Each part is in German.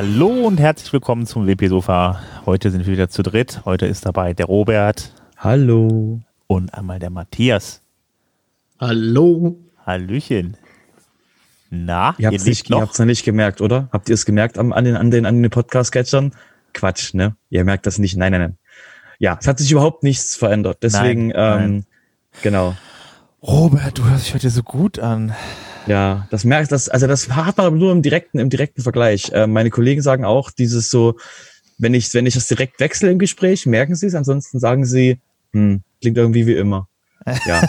Hallo und herzlich willkommen zum WP-Sofa. Heute sind wir wieder zu dritt. Heute ist dabei der Robert. Hallo. Und einmal der Matthias. Hallo. Hallöchen. Na, ihr habt es nicht, noch? noch nicht gemerkt, oder? Habt ihr es gemerkt an, an den, an den, an den Podcast-Catchern? Quatsch, ne? Ihr merkt das nicht. Nein, nein, nein. Ja, es hat sich überhaupt nichts verändert. Deswegen, nein, ähm, genau. Robert, du hörst dich heute so gut an. Ja, das merkt das, also das hat man aber nur im direkten, im direkten Vergleich. Äh, meine Kollegen sagen auch, dieses so, wenn ich, wenn ich das direkt wechsle im Gespräch, merken sie es, ansonsten sagen sie, hm, klingt irgendwie wie immer. Ja.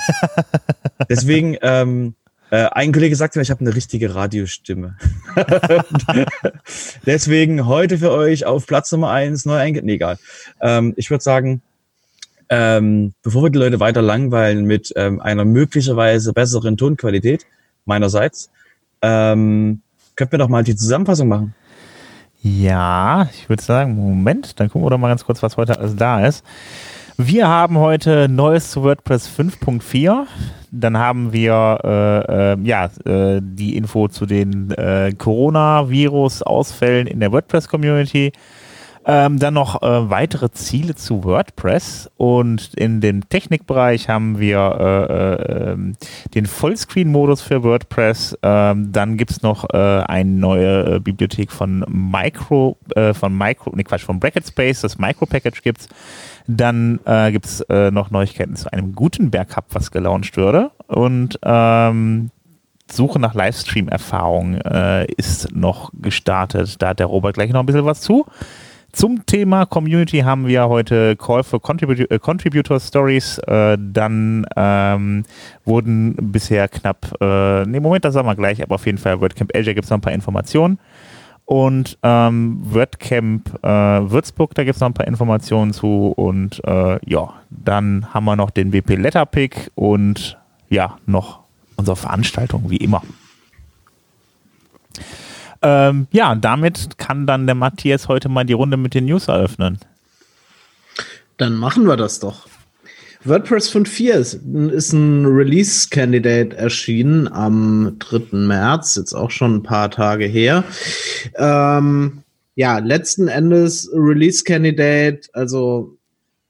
Deswegen, ähm, äh, ein Kollege sagte mir, ich habe eine richtige Radiostimme. Deswegen heute für euch auf Platz Nummer eins neu einge... Nee, egal. Ähm, ich würde sagen, ähm, bevor wir die Leute weiter langweilen mit ähm, einer möglicherweise besseren Tonqualität meinerseits, ähm, könnten wir doch mal die Zusammenfassung machen. Ja, ich würde sagen, Moment, dann gucken wir doch mal ganz kurz, was heute alles da ist. Wir haben heute Neues zu WordPress 5.4. Dann haben wir äh, äh, ja, äh, die Info zu den äh, Coronavirus-Ausfällen in der WordPress-Community. Ähm, dann noch äh, weitere Ziele zu WordPress und in dem Technikbereich haben wir äh, äh, ähm, den Vollscreen-Modus für WordPress. Ähm, dann gibt es noch äh, eine neue äh, Bibliothek von Micro, äh, von Micro, nee Quatsch, von Bracket Space, das Micro-Package gibt es. Dann äh, gibt es noch Neuigkeiten zu einem Gutenberg Hub, was gelauncht wurde. Und ähm, Suche nach Livestream-Erfahrung ist noch gestartet. Da hat der Robert gleich noch ein bisschen was zu. Zum Thema Community haben wir heute Call for Contribu äh, Contributor Stories. Äh, dann ähm, wurden bisher knapp, äh, nee, Moment, das sagen wir gleich, aber auf jeden Fall WordCamp Asia gibt es noch ein paar Informationen. Und ähm, WordCamp äh, Würzburg, da gibt es noch ein paar Informationen zu. Und äh, ja, dann haben wir noch den WP Letterpick und ja, noch unsere Veranstaltung, wie immer. Ähm, ja, damit kann dann der Matthias heute mal die Runde mit den News eröffnen. Dann machen wir das doch. WordPress 5.4 ist, ist ein Release-Candidate erschienen am 3. März, jetzt auch schon ein paar Tage her. Ähm, ja, letzten Endes Release-Candidate, also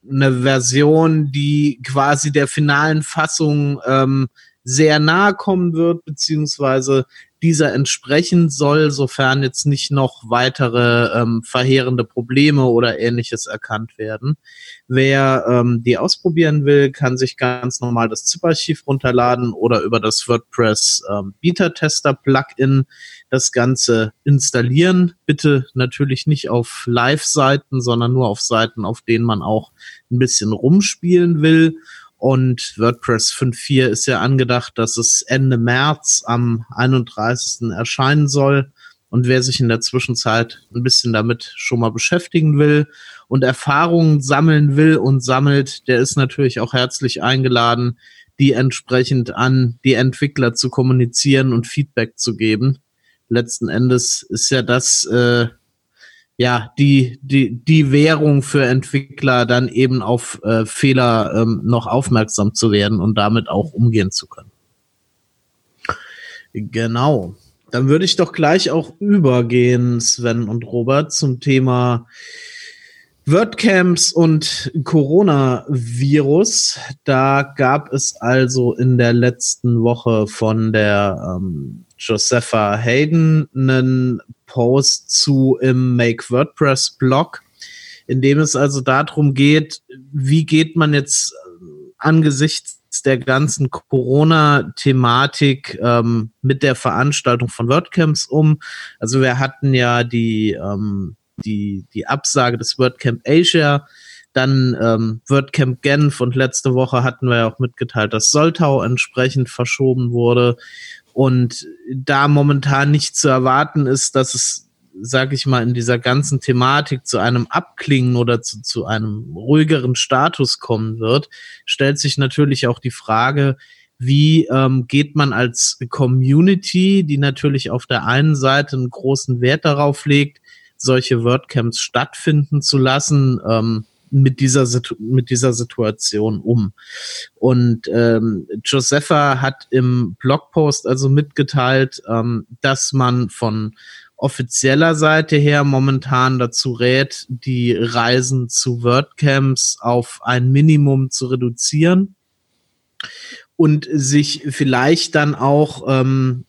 eine Version, die quasi der finalen Fassung ähm, sehr nahe kommen wird, beziehungsweise dieser entsprechen soll, sofern jetzt nicht noch weitere ähm, verheerende Probleme oder ähnliches erkannt werden. Wer ähm, die ausprobieren will, kann sich ganz normal das ZIP-Archiv runterladen oder über das WordPress ähm, Beta-Tester-Plugin das Ganze installieren. Bitte natürlich nicht auf Live-Seiten, sondern nur auf Seiten, auf denen man auch ein bisschen rumspielen will. Und WordPress 5.4 ist ja angedacht, dass es Ende März am 31. erscheinen soll. Und wer sich in der Zwischenzeit ein bisschen damit schon mal beschäftigen will und Erfahrungen sammeln will und sammelt, der ist natürlich auch herzlich eingeladen, die entsprechend an die Entwickler zu kommunizieren und Feedback zu geben. Letzten Endes ist ja das äh, ja, die, die, die Währung für Entwickler dann eben auf äh, Fehler ähm, noch aufmerksam zu werden und damit auch umgehen zu können. Genau. Dann würde ich doch gleich auch übergehen, Sven und Robert, zum Thema WordCamps und Coronavirus. Da gab es also in der letzten Woche von der ähm, Josepha Hayden einen Post zu im Make WordPress Blog, in dem es also darum geht, wie geht man jetzt äh, angesichts der ganzen Corona-Thematik ähm, mit der Veranstaltung von WordCamps um. Also wir hatten ja die, ähm, die, die Absage des WordCamp Asia, dann ähm, WordCamp Genf und letzte Woche hatten wir ja auch mitgeteilt, dass Soltau entsprechend verschoben wurde und da momentan nicht zu erwarten ist, dass es sag ich mal, in dieser ganzen Thematik zu einem Abklingen oder zu, zu einem ruhigeren Status kommen wird, stellt sich natürlich auch die Frage, wie ähm, geht man als Community, die natürlich auf der einen Seite einen großen Wert darauf legt, solche WordCamps stattfinden zu lassen, ähm, mit dieser, mit dieser Situation um. Und ähm, Josepha hat im Blogpost also mitgeteilt, ähm, dass man von offizieller Seite her momentan dazu rät, die Reisen zu WordCamps auf ein Minimum zu reduzieren und sich vielleicht dann auch ähm,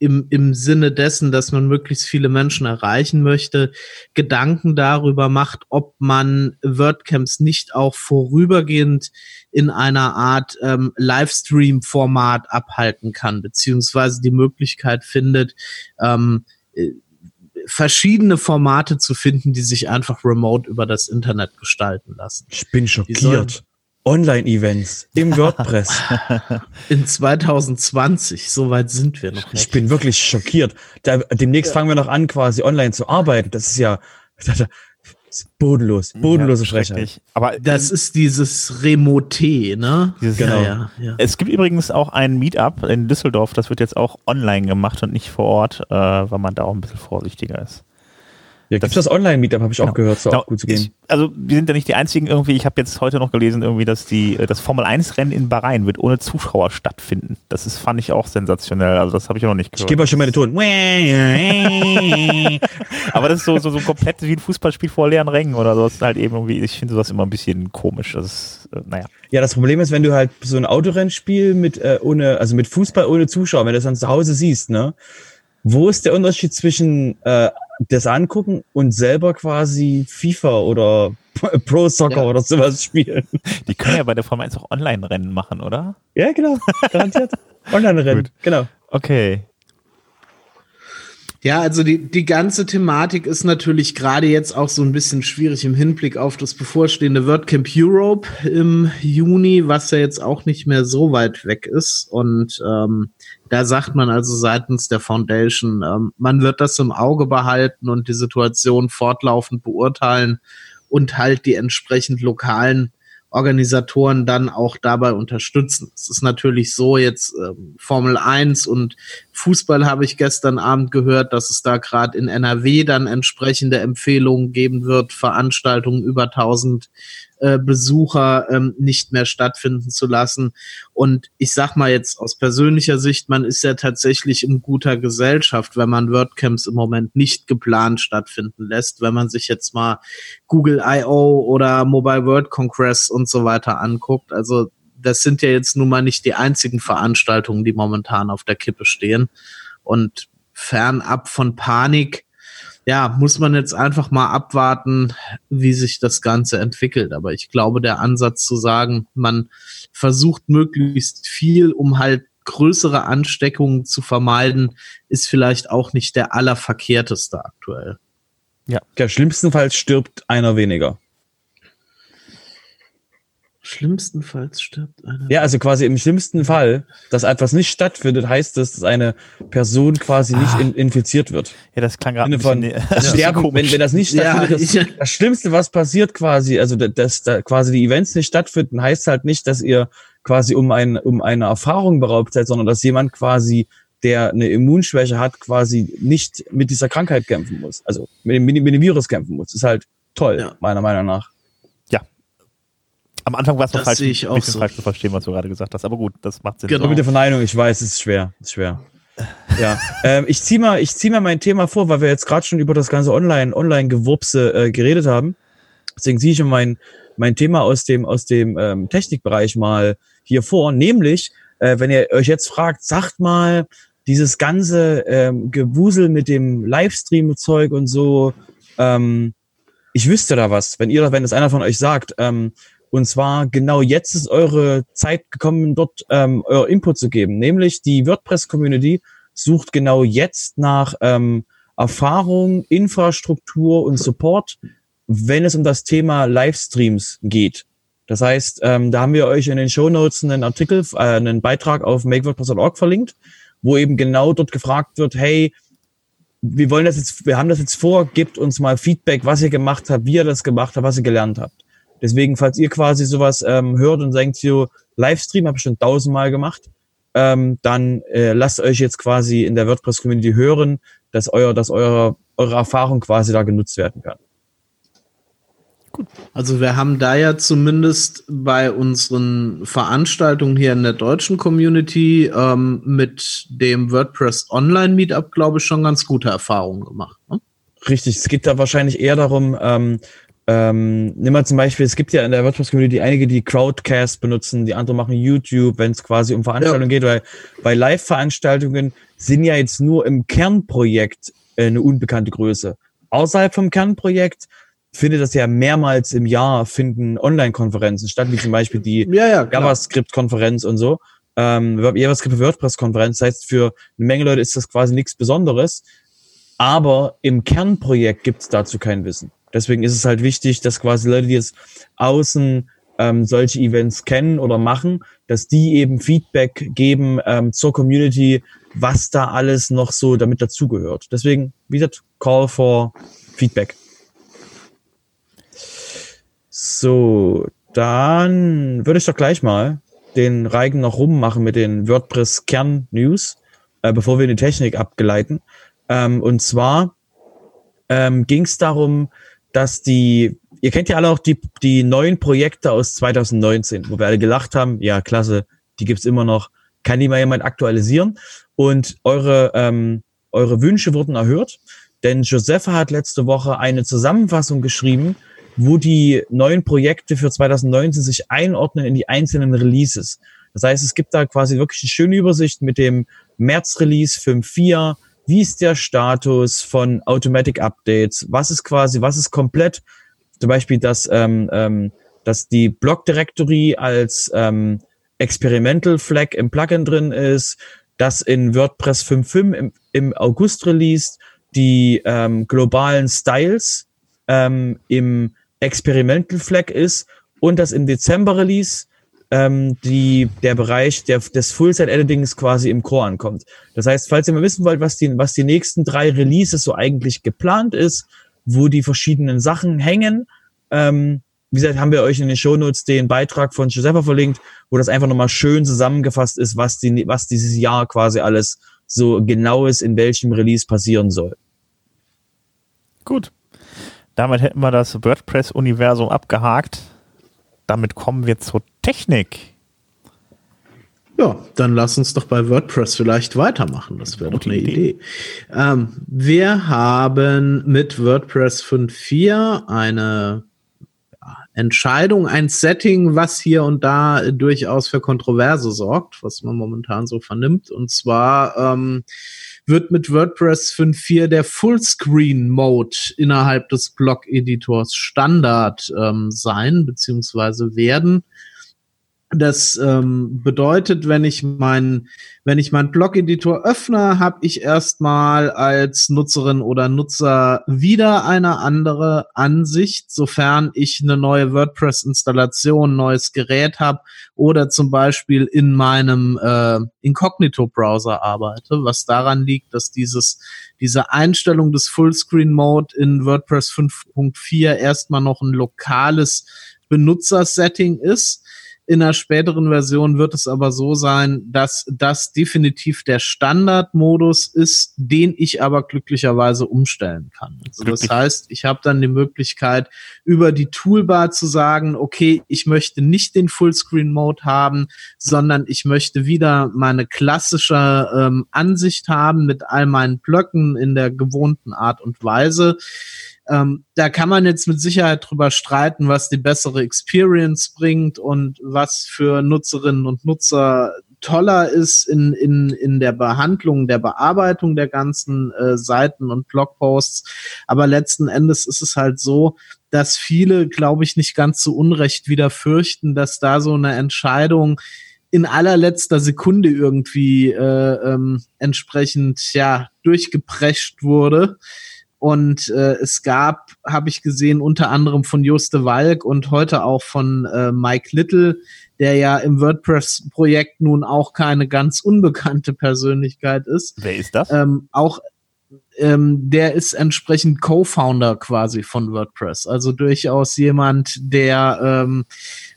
im, im Sinne dessen, dass man möglichst viele Menschen erreichen möchte, Gedanken darüber macht, ob man WordCamps nicht auch vorübergehend in einer Art ähm, Livestream-Format abhalten kann, beziehungsweise die Möglichkeit findet, ähm, äh, verschiedene Formate zu finden, die sich einfach remote über das Internet gestalten lassen. Ich bin schockiert. Online-Events im WordPress. In 2020, soweit sind wir noch nicht. Ich bin wirklich schockiert. Da, demnächst ja. fangen wir noch an, quasi online zu arbeiten. Das ist ja bodenlos, bodenlose ja, Frechheit. Aber das ist dieses Remote, ne? Dieses, genau. Ja, ja, Es gibt übrigens auch ein Meetup in Düsseldorf, das wird jetzt auch online gemacht und nicht vor Ort, äh, weil man da auch ein bisschen vorsichtiger ist. Ja, gibt das, Online-Meetup, habe ich genau. auch gehört, soll genau. auch gut zu gehen. Ich, also wir sind ja nicht die einzigen irgendwie, ich habe jetzt heute noch gelesen, irgendwie, dass die äh, das Formel-1-Rennen in Bahrain wird ohne Zuschauer stattfinden. Das ist, fand ich auch sensationell. Also das habe ich auch noch nicht gehört. Ich gebe euch schon meine Ton. Aber das ist so, so, so komplett wie ein Fußballspiel vor leeren Rängen oder so. Das ist halt eben irgendwie, ich finde sowas immer ein bisschen komisch. Das ist, äh, naja. Ja, das Problem ist, wenn du halt so ein Autorennspiel mit äh, ohne, also mit Fußball ohne Zuschauer, wenn du das dann zu Hause siehst, ne? Wo ist der Unterschied zwischen äh, das angucken und selber quasi FIFA oder Pro Soccer ja. oder sowas spielen? Die können ja bei der Formel 1 auch Online-Rennen machen, oder? Ja, genau. Garantiert. Online-Rennen, genau. Okay. Ja, also die, die ganze Thematik ist natürlich gerade jetzt auch so ein bisschen schwierig im Hinblick auf das bevorstehende WordCamp Europe im Juni, was ja jetzt auch nicht mehr so weit weg ist. Und ähm, da sagt man also seitens der Foundation, ähm, man wird das im Auge behalten und die Situation fortlaufend beurteilen und halt die entsprechend lokalen Organisatoren dann auch dabei unterstützen. Es ist natürlich so, jetzt äh, Formel 1 und Fußball habe ich gestern Abend gehört, dass es da gerade in NRW dann entsprechende Empfehlungen geben wird, Veranstaltungen über 1000 äh, Besucher ähm, nicht mehr stattfinden zu lassen. Und ich sag mal jetzt aus persönlicher Sicht, man ist ja tatsächlich in guter Gesellschaft, wenn man WordCamps im Moment nicht geplant stattfinden lässt. Wenn man sich jetzt mal Google I.O. oder Mobile World Congress und so weiter anguckt. Also das sind ja jetzt nun mal nicht die einzigen Veranstaltungen, die momentan auf der Kippe stehen. Und fernab von Panik ja, muss man jetzt einfach mal abwarten, wie sich das Ganze entwickelt. Aber ich glaube, der Ansatz zu sagen, man versucht möglichst viel, um halt größere Ansteckungen zu vermeiden, ist vielleicht auch nicht der allerverkehrteste aktuell. Ja, ja schlimmstenfalls stirbt einer weniger. Schlimmstenfalls stirbt einer. Ja, also quasi im schlimmsten Fall, dass etwas nicht stattfindet, heißt das, dass eine Person quasi nicht ah. in, infiziert wird. Ja, das klang gerade von das Sterben, wenn, wenn das nicht stattfindet, ja, das, das, Schlimmste, was passiert quasi, also dass da quasi die Events nicht stattfinden, heißt halt nicht, dass ihr quasi um ein um eine Erfahrung beraubt seid, sondern dass jemand quasi der eine Immunschwäche hat, quasi nicht mit dieser Krankheit kämpfen muss. Also mit dem, mit dem Virus kämpfen muss. Das ist halt toll, ja. meiner Meinung nach. Am Anfang war es noch falsch, ich ein bisschen so. falsch zu verstehen, was du gerade gesagt hast. Aber gut, das macht Sinn. Genau. Mit der Verneinung, ich weiß, es ist schwer. Es ist schwer. ja, ähm, ich zieh mal, ich zieh mal mein Thema vor, weil wir jetzt gerade schon über das ganze Online, Online-Gewurpse äh, geredet haben. Deswegen ziehe ich mein, mein Thema aus dem, aus dem ähm, Technikbereich mal hier vor. Nämlich, äh, wenn ihr euch jetzt fragt, sagt mal, dieses ganze ähm, Gewusel mit dem Livestream-Zeug und so, ähm, ich wüsste da was, wenn ihr, wenn es einer von euch sagt, ähm, und zwar genau jetzt ist eure Zeit gekommen, dort ähm, euer Input zu geben. Nämlich die WordPress-Community sucht genau jetzt nach ähm, Erfahrung, Infrastruktur und Support, wenn es um das Thema Livestreams geht. Das heißt, ähm, da haben wir euch in den Show Notes einen Artikel, äh, einen Beitrag auf makewordpress.org verlinkt, wo eben genau dort gefragt wird, hey, wir wollen das jetzt, wir haben das jetzt vor, gebt uns mal Feedback, was ihr gemacht habt, wie ihr das gemacht habt, was ihr gelernt habt. Deswegen, falls ihr quasi sowas ähm, hört und denkt, so, Livestream habe ich schon tausendmal gemacht, ähm, dann äh, lasst euch jetzt quasi in der WordPress-Community hören, dass euer, dass eure, eure Erfahrung quasi da genutzt werden kann. Gut. Also wir haben da ja zumindest bei unseren Veranstaltungen hier in der deutschen Community ähm, mit dem WordPress Online Meetup, glaube ich, schon ganz gute Erfahrungen gemacht. Ne? Richtig, es geht da wahrscheinlich eher darum, ähm, ähm, nimm mal zum Beispiel, es gibt ja in der WordPress-Community einige, die Crowdcast benutzen, die andere machen YouTube, wenn es quasi um Veranstaltungen ja. geht, weil bei Live-Veranstaltungen sind ja jetzt nur im Kernprojekt äh, eine unbekannte Größe. Außerhalb vom Kernprojekt findet das ja mehrmals im Jahr finden Online-Konferenzen statt, wie zum Beispiel die ja, ja, JavaScript-Konferenz und so. Ähm, JavaScript WordPress-Konferenz. Das heißt, für eine Menge Leute ist das quasi nichts Besonderes. Aber im Kernprojekt gibt es dazu kein Wissen. Deswegen ist es halt wichtig, dass quasi Leute, die jetzt außen ähm, solche Events kennen oder machen, dass die eben Feedback geben ähm, zur Community, was da alles noch so damit dazugehört. Deswegen, wie gesagt, Call for Feedback. So, dann würde ich doch gleich mal den Reigen noch rummachen mit den WordPress-Kern-News, äh, bevor wir in die Technik abgeleiten. Ähm, und zwar ähm, ging es darum, dass die, ihr kennt ja alle auch die, die neuen Projekte aus 2019, wo wir alle gelacht haben, ja, klasse, die gibt's immer noch. Kann die mal jemand aktualisieren? Und eure, ähm, eure Wünsche wurden erhört, denn Josepha hat letzte Woche eine Zusammenfassung geschrieben, wo die neuen Projekte für 2019 sich einordnen in die einzelnen Releases. Das heißt, es gibt da quasi wirklich eine schöne Übersicht mit dem März-Release 5.4, wie ist der Status von Automatic Updates, was ist quasi, was ist komplett, zum Beispiel, dass, ähm, ähm, dass die Block Directory als ähm, Experimental Flag im Plugin drin ist, dass in WordPress 5.5 im, im August released die ähm, globalen Styles ähm, im Experimental Flag ist und dass im Dezember Release ähm, die, der Bereich der, des Full-Set-Editings quasi im Core ankommt. Das heißt, falls ihr mal wissen wollt, was die, was die nächsten drei Releases so eigentlich geplant ist, wo die verschiedenen Sachen hängen, ähm, wie gesagt, haben wir euch in den Shownotes den Beitrag von Giuseppe verlinkt, wo das einfach nochmal schön zusammengefasst ist, was, die, was dieses Jahr quasi alles so genau ist, in welchem Release passieren soll. Gut. Damit hätten wir das WordPress-Universum abgehakt damit kommen wir zur Technik. Ja, dann lass uns doch bei WordPress vielleicht weitermachen. Das wäre doch eine Idee. Idee. Ähm, wir haben mit WordPress 5.4 eine Entscheidung, ein Setting, was hier und da durchaus für Kontroverse sorgt, was man momentan so vernimmt. Und zwar ähm, wird mit WordPress 5.4 der Fullscreen-Mode innerhalb des Blog-Editors Standard ähm, sein, beziehungsweise werden. Das ähm, bedeutet, wenn ich mein, wenn ich meinen Blog-Editor öffne, habe ich erstmal als Nutzerin oder Nutzer wieder eine andere Ansicht, sofern ich eine neue WordPress-Installation, neues Gerät habe oder zum Beispiel in meinem äh, Incognito-Browser arbeite, was daran liegt, dass dieses diese Einstellung des Fullscreen-Mode in WordPress 5.4 erstmal noch ein lokales Benutzersetting ist in einer späteren Version wird es aber so sein, dass das definitiv der Standardmodus ist, den ich aber glücklicherweise umstellen kann. Also das heißt, ich habe dann die Möglichkeit, über die Toolbar zu sagen, okay, ich möchte nicht den Fullscreen-Mode haben, sondern ich möchte wieder meine klassische ähm, Ansicht haben mit all meinen Blöcken in der gewohnten Art und Weise. Ähm, da kann man jetzt mit Sicherheit drüber streiten, was die bessere Experience bringt und was für Nutzerinnen und Nutzer toller ist in, in, in der Behandlung, der Bearbeitung der ganzen äh, Seiten und Blogposts. Aber letzten Endes ist es halt so, dass viele, glaube ich, nicht ganz so unrecht wieder fürchten, dass da so eine Entscheidung in allerletzter Sekunde irgendwie äh, ähm, entsprechend ja durchgeprescht wurde. Und äh, es gab, habe ich gesehen, unter anderem von Juste Walk und heute auch von äh, Mike Little, der ja im WordPress-Projekt nun auch keine ganz unbekannte Persönlichkeit ist. Wer ist das? Ähm, auch ähm, der ist entsprechend Co-Founder quasi von WordPress. Also durchaus jemand, der ähm,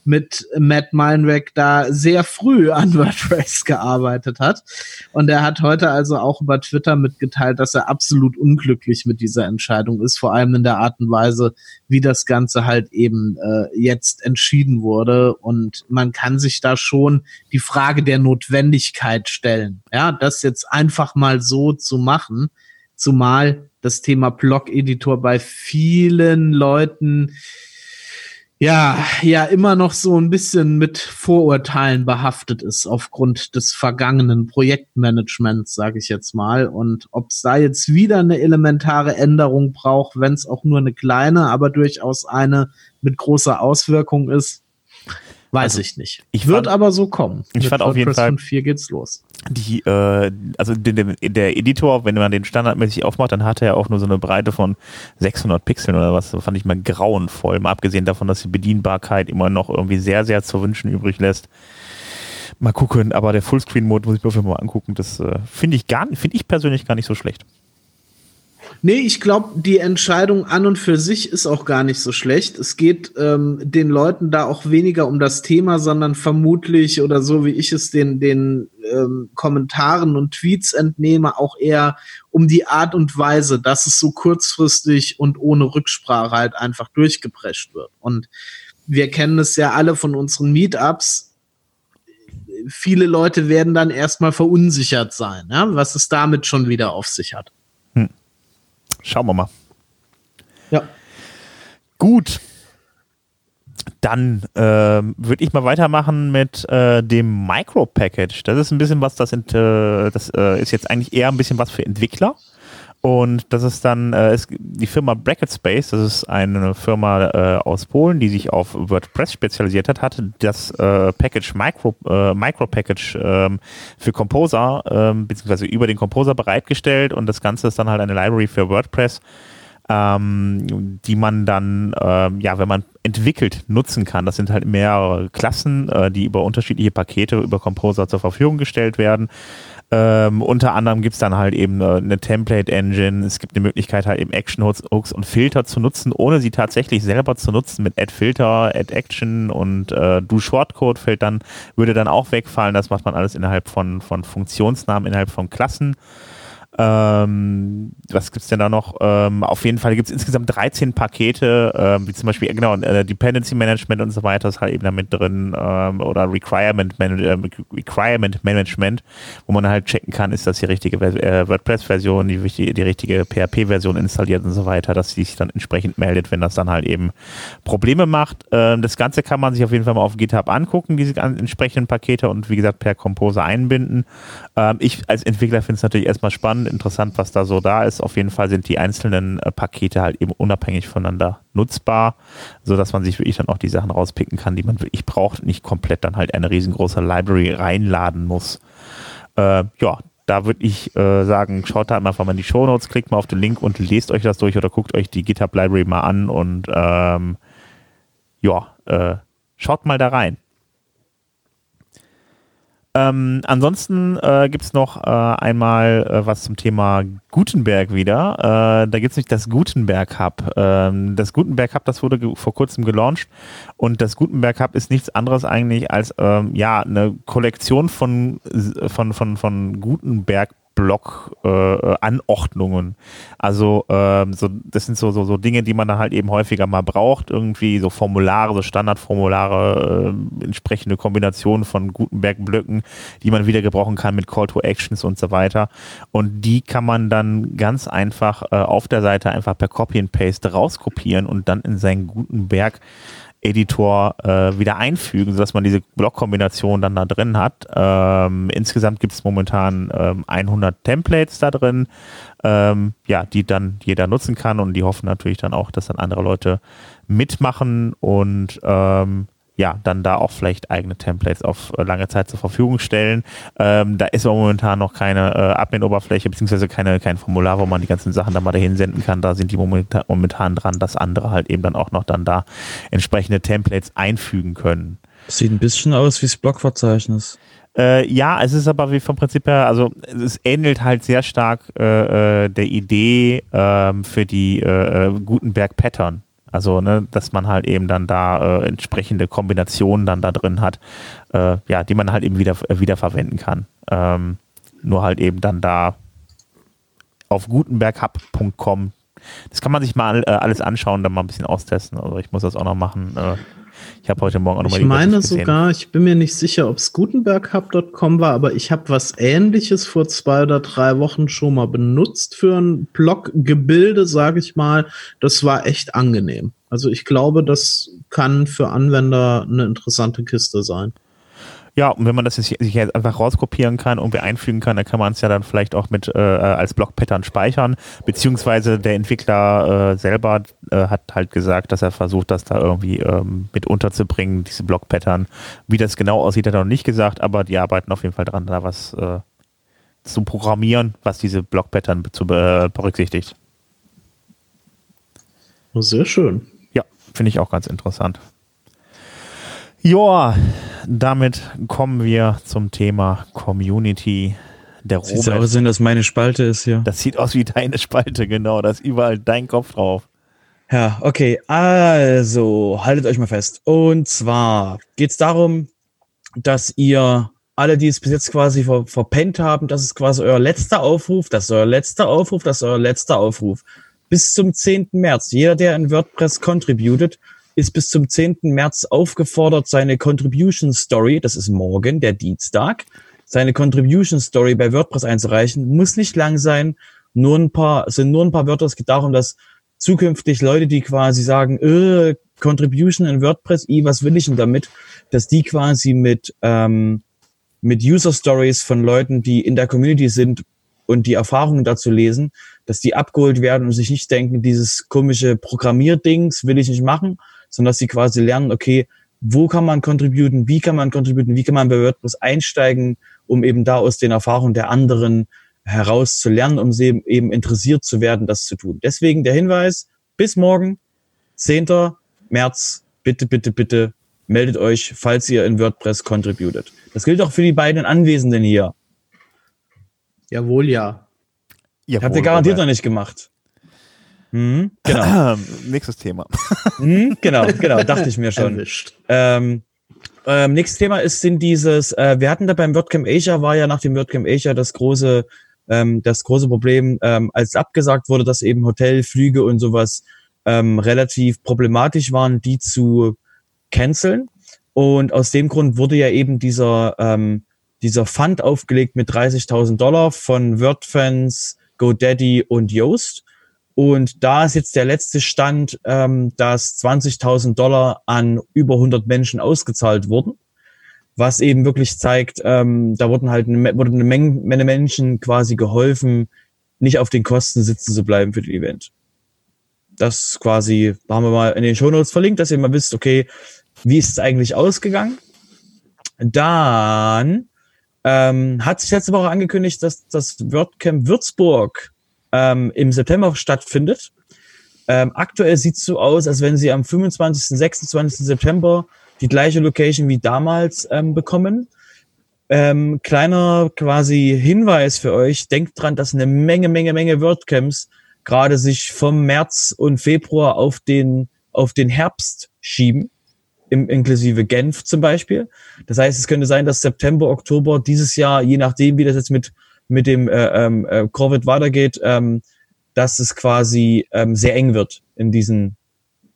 mit Matt Meinrek da sehr früh an WordPress gearbeitet hat. Und er hat heute also auch über Twitter mitgeteilt, dass er absolut unglücklich mit dieser Entscheidung ist, vor allem in der Art und Weise, wie das Ganze halt eben äh, jetzt entschieden wurde. Und man kann sich da schon die Frage der Notwendigkeit stellen. Ja, das jetzt einfach mal so zu machen, zumal das Thema Blog-Editor bei vielen Leuten ja, ja, immer noch so ein bisschen mit Vorurteilen behaftet ist aufgrund des vergangenen Projektmanagements, sage ich jetzt mal. Und ob es da jetzt wieder eine elementare Änderung braucht, wenn es auch nur eine kleine, aber durchaus eine mit großer Auswirkung ist, Weiß also, ich nicht. Ich Wird aber so kommen. Ich Mit fand auf jeden Fall. 5.4 geht's los. Die, äh, also der, der Editor, wenn man den standardmäßig aufmacht, dann hat er auch nur so eine Breite von 600 Pixeln oder was. Das fand ich mal grauenvoll. Mal abgesehen davon, dass die Bedienbarkeit immer noch irgendwie sehr, sehr zu wünschen übrig lässt. Mal gucken, aber der Fullscreen-Mode muss ich mir auf jeden Fall mal angucken. Das äh, finde ich gar, finde ich persönlich gar nicht so schlecht. Nee, ich glaube, die Entscheidung an und für sich ist auch gar nicht so schlecht. Es geht ähm, den Leuten da auch weniger um das Thema, sondern vermutlich oder so wie ich es den, den ähm, Kommentaren und Tweets entnehme, auch eher um die Art und Weise, dass es so kurzfristig und ohne Rücksprache halt einfach durchgeprescht wird. Und wir kennen es ja alle von unseren Meetups viele Leute werden dann erstmal verunsichert sein, ja, was es damit schon wieder auf sich hat. Schauen wir mal. Ja. Gut. Dann äh, würde ich mal weitermachen mit äh, dem Micro-Package. Das ist ein bisschen was, das, sind, äh, das äh, ist jetzt eigentlich eher ein bisschen was für Entwickler. Und das ist dann äh, ist die Firma Bracket Space, das ist eine Firma äh, aus Polen, die sich auf WordPress spezialisiert hat, hat das äh, Package Micro, äh, Micro Package ähm, für Composer, ähm, beziehungsweise über den Composer bereitgestellt und das Ganze ist dann halt eine Library für WordPress, ähm, die man dann, ähm, ja, wenn man entwickelt, nutzen kann. Das sind halt mehrere Klassen, äh, die über unterschiedliche Pakete über Composer zur Verfügung gestellt werden. Ähm, unter anderem gibt es dann halt eben eine, Template-Engine. Es gibt eine Möglichkeit, halt eben Action-Hooks und Filter zu nutzen, ohne sie tatsächlich selber zu nutzen mit Add-Filter, Add-Action und äh, Do-Shortcode fällt dann, würde dann auch wegfallen. Das macht man alles innerhalb von, von Funktionsnamen, innerhalb von Klassen. Ähm, was gibt's denn da noch? Ähm, auf jeden Fall gibt es insgesamt 13 Pakete, ähm, wie zum Beispiel, genau, äh, Dependency Management und so weiter ist halt eben damit drin ähm, oder Requirement, Man äh, Requirement Management, wo man halt checken kann, ist das die richtige äh, WordPress-Version, die, die, die richtige PHP-Version installiert und so weiter, dass sie sich dann entsprechend meldet, wenn das dann halt eben Probleme macht. Ähm, das Ganze kann man sich auf jeden Fall mal auf GitHub angucken, diese entsprechenden Pakete und wie gesagt per Composer einbinden. Ähm, ich als Entwickler finde es natürlich erstmal spannend, spannend, interessant, was da so da ist. Auf jeden Fall sind die einzelnen äh, Pakete halt eben unabhängig voneinander nutzbar, sodass man sich wirklich dann auch die Sachen rauspicken kann, die man wirklich braucht nicht komplett dann halt eine riesengroße Library reinladen muss. Äh, ja, da würde ich äh, sagen, schaut da einfach mal in die Show Notes, klickt mal auf den Link und lest euch das durch oder guckt euch die GitHub Library mal an und ähm, ja, äh, schaut mal da rein. Ähm, ansonsten äh, gibt es noch äh, einmal äh, was zum Thema Gutenberg wieder. Äh, da gibt es nämlich das Gutenberg Hub. Ähm, das Gutenberg Hub, das wurde vor kurzem gelauncht und das Gutenberg Hub ist nichts anderes eigentlich als ähm, ja eine Kollektion von von von von Gutenberg Blog-Anordnungen. Äh, also ähm, so, das sind so, so, so Dinge, die man dann halt eben häufiger mal braucht. Irgendwie so Formulare, so Standardformulare, äh, entsprechende Kombinationen von Gutenberg-Blöcken, die man wieder gebrauchen kann mit Call to Actions und so weiter. Und die kann man dann ganz einfach äh, auf der Seite einfach per Copy and Paste rauskopieren und dann in seinen Gutenberg Editor äh, wieder einfügen, sodass man diese Blockkombination dann da drin hat. Ähm, insgesamt gibt es momentan ähm, 100 Templates da drin, ähm, ja, die dann jeder nutzen kann und die hoffen natürlich dann auch, dass dann andere Leute mitmachen und ähm, ja, dann da auch vielleicht eigene Templates auf äh, lange Zeit zur Verfügung stellen. Ähm, da ist aber momentan noch keine äh, Admin-Oberfläche, beziehungsweise keine, kein Formular, wo man die ganzen Sachen dann mal dahin senden kann. Da sind die momentan, momentan dran, dass andere halt eben dann auch noch dann da entsprechende Templates einfügen können. Sieht ein bisschen aus wie das Blogverzeichnis. Äh, ja, es ist aber wie vom Prinzip her, also es ähnelt halt sehr stark äh, äh der Idee ähm, für die äh, äh, Gutenberg Pattern. Also, ne, dass man halt eben dann da äh, entsprechende Kombinationen dann da drin hat, äh, ja, die man halt eben wieder, äh, wieder verwenden kann. Ähm, nur halt eben dann da auf gutenberghub.com. Das kann man sich mal äh, alles anschauen, dann mal ein bisschen austesten. Also ich muss das auch noch machen. Ich habe heute Morgen auch nochmal Ich meine sogar, ich bin mir nicht sicher, ob es gutenberghub.com war, aber ich habe was ähnliches vor zwei oder drei Wochen schon mal benutzt für ein Bloggebilde, sage ich mal. Das war echt angenehm. Also ich glaube, das kann für Anwender eine interessante Kiste sein. Ja, und wenn man das sich jetzt einfach rauskopieren kann und einfügen kann, dann kann man es ja dann vielleicht auch mit äh, als Block-Pattern speichern. Beziehungsweise der Entwickler äh, selber äh, hat halt gesagt, dass er versucht, das da irgendwie ähm, mit unterzubringen, diese Block-Pattern. Wie das genau aussieht, hat er noch nicht gesagt, aber die arbeiten auf jeden Fall dran, da was äh, zu programmieren, was diese Block-Pattern zu äh, berücksichtigt. Sehr schön. Ja, finde ich auch ganz interessant. Ja, damit kommen wir zum Thema Community. Der Robert. Sieht aus, wenn das meine Spalte ist hier. Das sieht aus wie deine Spalte, genau. Da ist überall dein Kopf drauf. Ja, okay. Also, haltet euch mal fest. Und zwar geht es darum, dass ihr alle, die es bis jetzt quasi ver verpennt haben, das ist quasi euer letzter Aufruf, das ist euer letzter Aufruf, das ist euer letzter Aufruf. Bis zum 10. März. Jeder, der in WordPress contributed, ist bis zum 10. März aufgefordert, seine Contribution Story, das ist morgen, der Dienstag, seine Contribution Story bei WordPress einzureichen. Muss nicht lang sein, nur ein paar, sind nur ein paar Wörter. Es geht darum, dass zukünftig Leute, die quasi sagen, äh, Contribution in WordPress, i, was will ich denn damit, dass die quasi mit, ähm, mit User Stories von Leuten, die in der Community sind und die Erfahrungen dazu lesen, dass die abgeholt werden und sich nicht denken, dieses komische Programmierdings will ich nicht machen, sondern dass sie quasi lernen, okay, wo kann man contributen, wie kann man contributen, wie kann man bei WordPress einsteigen, um eben da aus den Erfahrungen der anderen heraus zu lernen, um sie eben interessiert zu werden, das zu tun. Deswegen der Hinweis, bis morgen, 10. März, bitte, bitte, bitte meldet euch, falls ihr in WordPress contributet. Das gilt auch für die beiden Anwesenden hier. Jawohl, ja. Jawohl, Habt ihr garantiert noch nicht gemacht. Mhm, genau. Nächstes Thema. Mhm, genau, genau, dachte ich mir schon. Ähm, ähm, nächstes Thema ist, sind dieses, äh, wir hatten da beim WordCamp Asia, war ja nach dem WordCamp Asia das große, ähm, das große Problem, ähm, als abgesagt wurde, dass eben Hotelflüge und sowas ähm, relativ problematisch waren, die zu canceln. Und aus dem Grund wurde ja eben dieser, ähm, dieser Fund aufgelegt mit 30.000 Dollar von WordFans, GoDaddy und Yoast. Und da ist jetzt der letzte Stand, ähm, dass 20.000 Dollar an über 100 Menschen ausgezahlt wurden, was eben wirklich zeigt, ähm, da wurden halt eine, wurde eine Menge, Menschen quasi geholfen, nicht auf den Kosten sitzen zu bleiben für das Event. Das quasi, da haben wir mal in den Show Notes verlinkt, dass ihr mal wisst, okay, wie ist es eigentlich ausgegangen? Dann ähm, hat sich letzte Woche angekündigt, dass das WordCamp Würzburg ähm, im September stattfindet. Ähm, aktuell sieht es so aus, als wenn sie am 25. 26. September die gleiche Location wie damals ähm, bekommen. Ähm, kleiner quasi Hinweis für euch, denkt dran, dass eine Menge, Menge, Menge WordCamps gerade sich vom März und Februar auf den, auf den Herbst schieben, im, inklusive Genf zum Beispiel. Das heißt, es könnte sein, dass September, Oktober dieses Jahr, je nachdem, wie das jetzt mit mit dem äh, ähm, äh, Covid weitergeht, ähm, dass es quasi ähm, sehr eng wird in diesen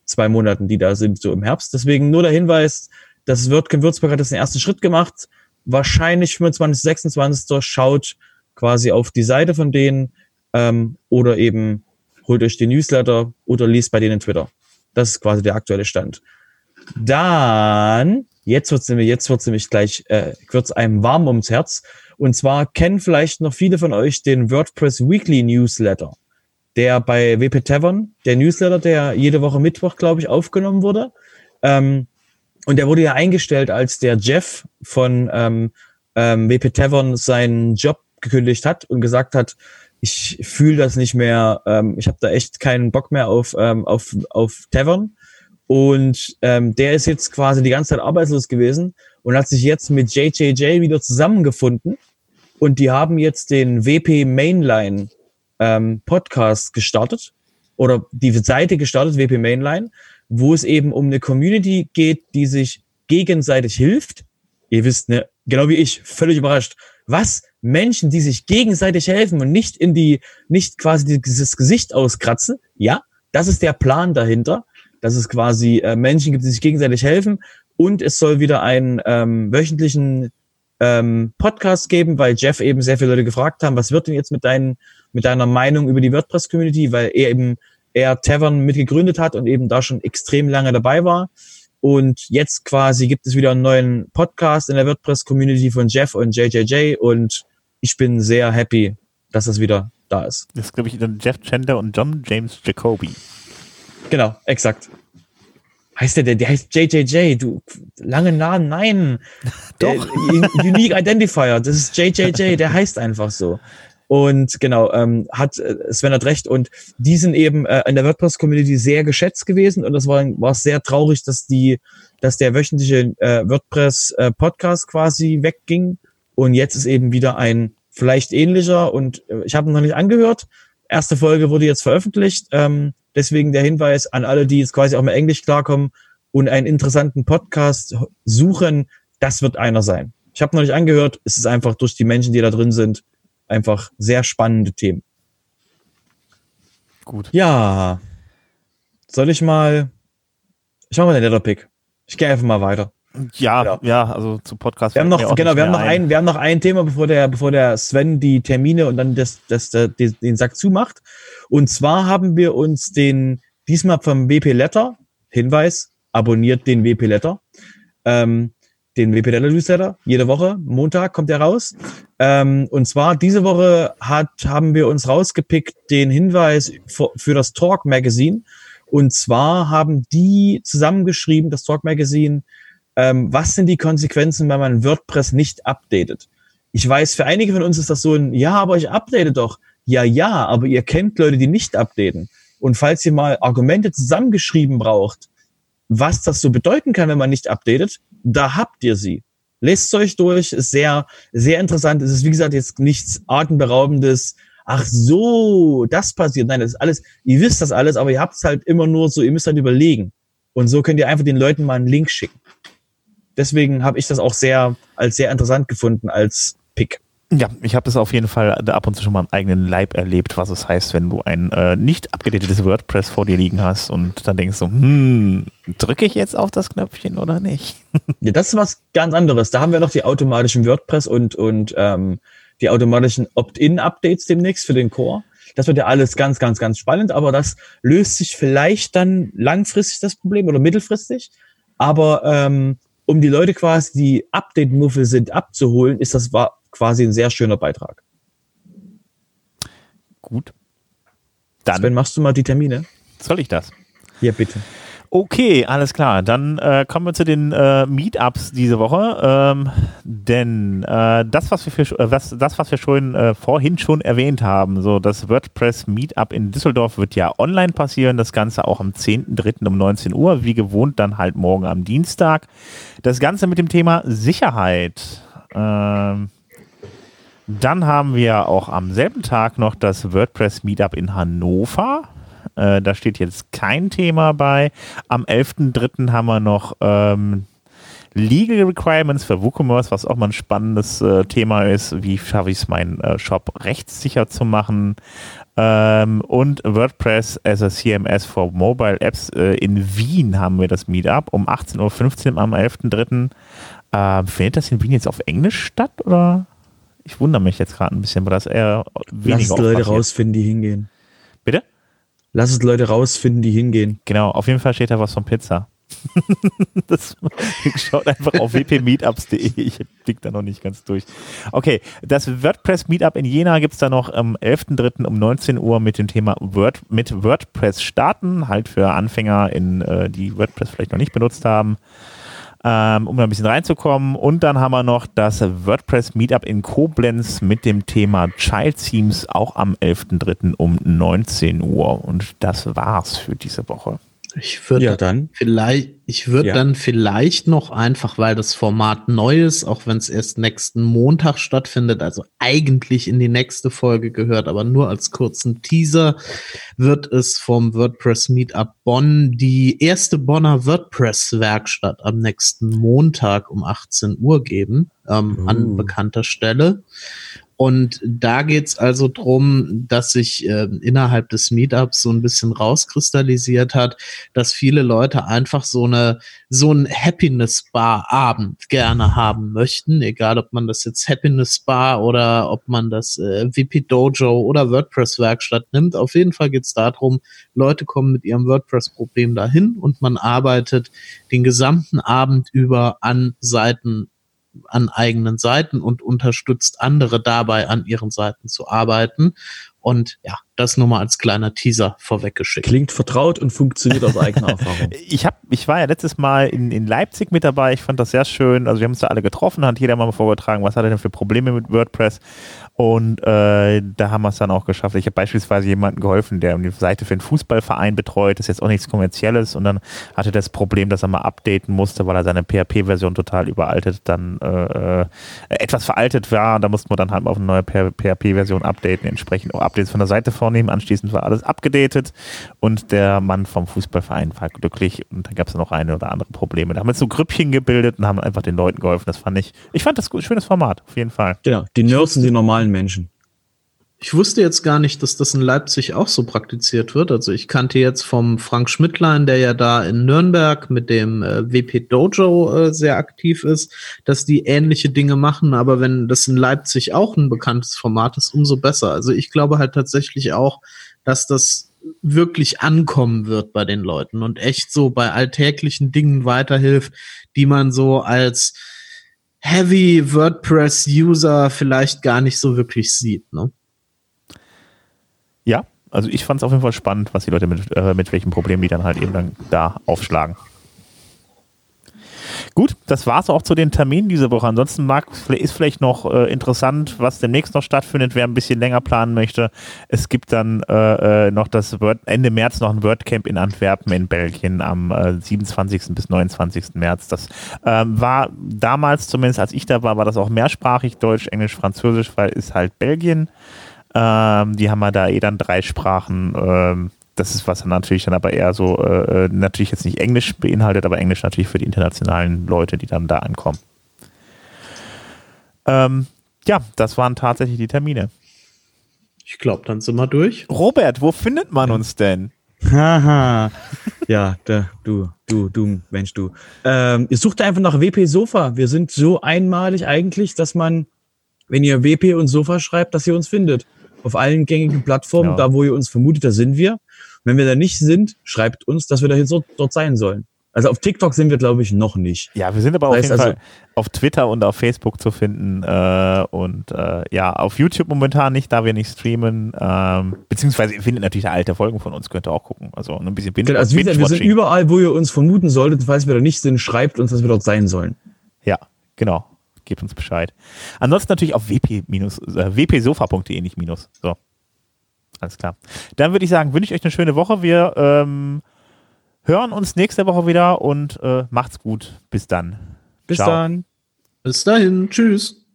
zwei Monaten, die da sind, so im Herbst. Deswegen nur der Hinweis, das WordCamp Würzburg hat jetzt den ersten Schritt gemacht. Wahrscheinlich 25, 26. Schaut quasi auf die Seite von denen ähm, oder eben holt euch den Newsletter oder liest bei denen Twitter. Das ist quasi der aktuelle Stand. Dann, jetzt wird's nämlich, jetzt wird's nämlich gleich, äh, wird's einem warm ums Herz. Und zwar kennen vielleicht noch viele von euch den WordPress Weekly Newsletter, der bei WP Tavern, der Newsletter, der jede Woche Mittwoch, glaube ich, aufgenommen wurde. Ähm, und der wurde ja eingestellt, als der Jeff von ähm, ähm, WP Tavern seinen Job gekündigt hat und gesagt hat, ich fühle das nicht mehr, ähm, ich habe da echt keinen Bock mehr auf, ähm, auf, auf Tavern. Und ähm, der ist jetzt quasi die ganze Zeit arbeitslos gewesen und hat sich jetzt mit JJJ wieder zusammengefunden. Und die haben jetzt den WP Mainline ähm, Podcast gestartet. oder die Seite gestartet, WP Mainline, wo es eben um eine Community geht, die sich gegenseitig hilft. Ihr wisst, ne, genau wie ich, völlig überrascht. Was? Menschen, die sich gegenseitig helfen und nicht in die, nicht quasi dieses Gesicht auskratzen? Ja, das ist der Plan dahinter, dass es quasi äh, Menschen gibt, die sich gegenseitig helfen. Und es soll wieder einen ähm, wöchentlichen ähm, Podcast geben, weil Jeff eben sehr viele Leute gefragt haben, was wird denn jetzt mit, deinen, mit deiner Meinung über die WordPress-Community, weil er eben er Tavern mitgegründet hat und eben da schon extrem lange dabei war. Und jetzt quasi gibt es wieder einen neuen Podcast in der WordPress-Community von Jeff und JJJ und ich bin sehr happy, dass das wieder da ist. Das ist, glaube ich, dann Jeff Chandler und John James Jacoby. Genau, exakt. Heißt der, der, der heißt JJJ, du, lange Namen, nein. Doch. Unique Identifier, das ist JJJ, der heißt einfach so. Und genau, ähm, hat äh, Sven hat recht. Und die sind eben äh, in der WordPress-Community sehr geschätzt gewesen. Und das war, war sehr traurig, dass die, dass der wöchentliche äh, WordPress-Podcast äh, quasi wegging. Und jetzt ist eben wieder ein vielleicht ähnlicher. Und äh, ich habe noch nicht angehört. Erste Folge wurde jetzt veröffentlicht. Ähm, deswegen der Hinweis an alle, die jetzt quasi auch mal Englisch klarkommen und einen interessanten Podcast suchen, das wird einer sein. Ich habe noch nicht angehört. Es ist einfach durch die Menschen, die da drin sind, einfach sehr spannende Themen. Gut. Ja. Soll ich mal. Ich mache mal den Letterpick. Ich gehe einfach mal weiter. Ja, genau. ja, also zu Podcast. Wir haben noch, genau, wir haben noch ein, wir haben noch ein Thema, bevor der, bevor der Sven die Termine und dann das, das, das, den Sack zumacht. Und zwar haben wir uns den, diesmal vom WP Letter, Hinweis, abonniert den WP Letter. Ähm, den WPDL Newsletter. Jede Woche, Montag kommt er raus. Ähm, und zwar diese Woche hat, haben wir uns rausgepickt den Hinweis für, für das Talk Magazine. Und zwar haben die zusammengeschrieben, das Talk Magazine, ähm, was sind die Konsequenzen, wenn man WordPress nicht updatet? Ich weiß, für einige von uns ist das so ein, ja, aber ich update doch. Ja, ja, aber ihr kennt Leute, die nicht updaten. Und falls ihr mal Argumente zusammengeschrieben braucht, was das so bedeuten kann, wenn man nicht updatet, da habt ihr sie. Lest euch durch, ist sehr, sehr interessant. Es ist, wie gesagt, jetzt nichts atemberaubendes. Ach so, das passiert. Nein, das ist alles, ihr wisst das alles, aber ihr habt es halt immer nur so, ihr müsst halt überlegen. Und so könnt ihr einfach den Leuten mal einen Link schicken. Deswegen habe ich das auch sehr, als sehr interessant gefunden als Pick. Ja, ich habe das auf jeden Fall ab und zu schon mal im eigenen Leib erlebt, was es heißt, wenn du ein äh, nicht abgedatetes WordPress vor dir liegen hast und dann denkst du, hm, drücke ich jetzt auf das Knöpfchen oder nicht? ja, das ist was ganz anderes. Da haben wir noch die automatischen WordPress und, und ähm, die automatischen Opt-in-Updates demnächst für den Core. Das wird ja alles ganz, ganz, ganz spannend, aber das löst sich vielleicht dann langfristig das Problem oder mittelfristig. Aber ähm, um die Leute quasi, die Update-Muffel sind, abzuholen, ist das war quasi ein sehr schöner Beitrag. Gut. Dann Sven, machst du mal die Termine? Soll ich das? Ja, bitte. Okay, alles klar. Dann äh, kommen wir zu den äh, Meetups diese Woche. Ähm, denn äh, das, was wir, für, äh, was, das, was wir schon äh, vorhin schon erwähnt haben, so das WordPress Meetup in Düsseldorf wird ja online passieren. Das Ganze auch am 10.3. um 19 Uhr. Wie gewohnt dann halt morgen am Dienstag. Das Ganze mit dem Thema Sicherheit. Ähm, dann haben wir auch am selben Tag noch das WordPress Meetup in Hannover. Äh, da steht jetzt kein Thema bei. Am 11.3. haben wir noch ähm, Legal Requirements für WooCommerce, was auch mal ein spannendes äh, Thema ist. Wie schaffe ich es, meinen äh, Shop rechtssicher zu machen? Ähm, und WordPress as a CMS for Mobile Apps äh, in Wien haben wir das Meetup um 18.15 Uhr am 11.3. Ähm, findet das in Wien jetzt auf Englisch statt oder? Ich wundere mich jetzt gerade ein bisschen, weil das eher weniger Lass es Leute rausfinden, die hingehen. Bitte? Lass es Leute rausfinden, die hingehen. Genau, auf jeden Fall steht da was von Pizza. das schaut einfach auf wpmeetups.de. Ich blick da noch nicht ganz durch. Okay, das WordPress Meetup in Jena gibt es da noch am 11.03. um 19 Uhr mit dem Thema Word, mit WordPress starten, halt für Anfänger, in, äh, die WordPress vielleicht noch nicht benutzt haben ähm, um ein bisschen reinzukommen. Und dann haben wir noch das WordPress Meetup in Koblenz mit dem Thema Child Themes auch am 11.03. um 19 Uhr. Und das war's für diese Woche. Ich würde Ja, dann. vielleicht, ich würde Ja. dann vielleicht noch einfach, weil das Format neu ist, auch wenn es erst nächsten Montag stattfindet, also eigentlich in die nächste Folge gehört, aber nur als kurzen Teaser, wird es vom WordPress Meetup Bonn die erste Bonner WordPress Werkstatt am nächsten Montag um 18 Uhr geben, ähm, an Uh. bekannter Stelle. Und da geht's also drum, dass sich äh, innerhalb des Meetups so ein bisschen rauskristallisiert hat, dass viele Leute einfach so eine so ein Happiness Bar Abend gerne haben möchten, egal ob man das jetzt Happiness Bar oder ob man das äh, VP Dojo oder WordPress Werkstatt nimmt. Auf jeden Fall geht's darum, Leute kommen mit ihrem WordPress Problem dahin und man arbeitet den gesamten Abend über an Seiten an eigenen Seiten und unterstützt andere dabei, an ihren Seiten zu arbeiten. Und ja, das nur mal als kleiner Teaser vorweggeschickt. Klingt vertraut und funktioniert aus eigener Erfahrung. Ich, hab, ich war ja letztes Mal in, in Leipzig mit dabei. Ich fand das sehr schön. Also wir haben uns da alle getroffen, hat jeder mal vorgetragen, was hat er denn für Probleme mit WordPress. Und äh, da haben wir es dann auch geschafft. Ich habe beispielsweise jemandem geholfen, der die Seite für einen Fußballverein betreut. Das ist jetzt auch nichts Kommerzielles. Und dann hatte das Problem, dass er mal updaten musste, weil er seine PHP-Version total überaltet, dann äh, etwas veraltet war. Da mussten wir dann halt mal auf eine neue PHP-Version updaten, entsprechend auch Updates von der Seite vornehmen. Anschließend war alles abgedatet und der Mann vom Fußballverein war glücklich und dann gab es noch eine oder andere Probleme. Da haben wir so Grüppchen gebildet und haben einfach den Leuten geholfen. Das fand ich, ich fand das gut, schönes Format, auf jeden Fall. Genau, die Nerds sind die normalen Menschen. Ich wusste jetzt gar nicht, dass das in Leipzig auch so praktiziert wird. Also ich kannte jetzt vom Frank Schmidtlein, der ja da in Nürnberg mit dem äh, WP Dojo äh, sehr aktiv ist, dass die ähnliche Dinge machen. Aber wenn das in Leipzig auch ein bekanntes Format ist, umso besser. Also ich glaube halt tatsächlich auch, dass das wirklich ankommen wird bei den Leuten und echt so bei alltäglichen Dingen weiterhilft, die man so als Heavy WordPress-User vielleicht gar nicht so wirklich sieht. Ne? Ja, also ich fand es auf jeden Fall spannend, was die Leute mit, äh, mit welchen Problemen die dann halt eben dann da aufschlagen. Gut, das war es auch zu den Terminen diese Woche. Ansonsten mag, ist vielleicht noch äh, interessant, was demnächst noch stattfindet, wer ein bisschen länger planen möchte. Es gibt dann äh, äh, noch das Word, Ende März noch ein WordCamp in Antwerpen in Belgien am äh, 27. bis 29. März. Das ähm, war damals, zumindest als ich da war, war das auch mehrsprachig, Deutsch, Englisch, Französisch, weil ist halt Belgien. Ähm, die haben ja da eh dann drei Sprachen. Ähm, das ist was dann natürlich dann aber eher so, äh, natürlich jetzt nicht Englisch beinhaltet, aber Englisch natürlich für die internationalen Leute, die dann da ankommen. Ähm, ja, das waren tatsächlich die Termine. Ich glaube, dann sind wir durch. Robert, wo findet man uns denn? Haha. ja, da, du, du, du, Mensch, du. Ähm, ihr sucht einfach nach WP Sofa. Wir sind so einmalig eigentlich, dass man, wenn ihr WP und Sofa schreibt, dass ihr uns findet. Auf allen gängigen Plattformen, Ja. da wo ihr uns vermutet, da sind wir. Wenn wir da nicht sind, schreibt uns, dass wir da jetzt dort, sein sollen. Also auf TikTok sind wir, glaube ich, noch nicht. Ja, wir sind aber auf jeden also- Fall auf Twitter und auf Facebook zu finden äh, und äh, ja, auf YouTube momentan nicht, da wir nicht streamen. Ähm, beziehungsweise ihr findet natürlich alte Folgen von uns, könnt ihr auch gucken. Also ein bisschen Binge Also wie gesagt, wir sind überall, wo ihr uns vermuten solltet. Falls wir da nicht sind, schreibt uns, dass wir dort sein sollen. Ja, genau. Gebt uns Bescheid. Ansonsten natürlich auf wp äh, wpsofa.de, nicht minus. So. Alles klar. Dann würde ich sagen, wünsche ich euch eine schöne Woche. Wir ähm, hören uns nächste Woche wieder und äh, macht's gut. Bis dann. Bis Ciao. dann. Bis dahin. Tschüss.